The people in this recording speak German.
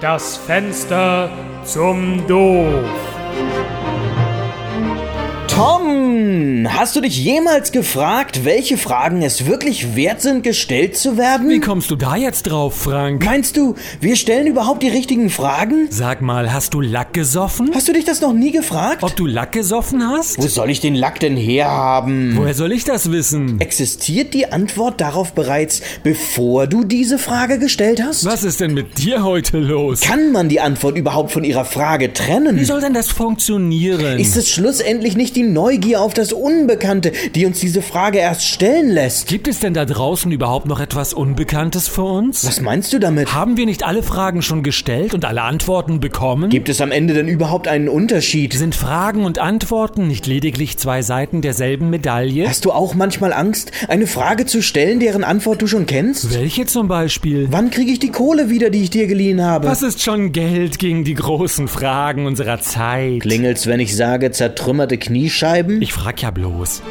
Das Fenster zum Doof. Tom, hast du dich jemals gefragt, welche Fragen es wirklich wert sind, gestellt zu werden? Wie kommst du da jetzt drauf, Frank? Meinst du, wir stellen überhaupt die richtigen Fragen? Sag mal, hast du Lack gesoffen? Hast du dich das noch nie gefragt? Ob du Lack gesoffen hast? Wo soll ich den Lack denn herhaben? Woher soll ich das wissen? Existiert die Antwort darauf bereits, bevor du diese Frage gestellt hast? Was ist denn mit dir heute los? Kann man die Antwort überhaupt von ihrer Frage trennen? Wie soll denn das funktionieren? Ist es schlussendlich nicht die Neugier auf das Unbekannte, die uns diese Frage erst stellen lässt? Gibt es denn da draußen überhaupt noch etwas Unbekanntes für uns? Was meinst du damit? Haben wir nicht alle Fragen schon gestellt und alle Antworten bekommen? Gibt es am Ende denn überhaupt einen Unterschied? Sind Fragen und Antworten nicht lediglich zwei Seiten derselben Medaille? Hast du auch manchmal Angst, eine Frage zu stellen, deren Antwort du schon kennst? Welche zum Beispiel? Wann kriege ich die Kohle wieder, die ich dir geliehen habe? Was ist schon Geld gegen die großen Fragen unserer Zeit? Klingelt's, wenn ich sage zertrümmerte Kniescheiben? Ich frag ja bloß.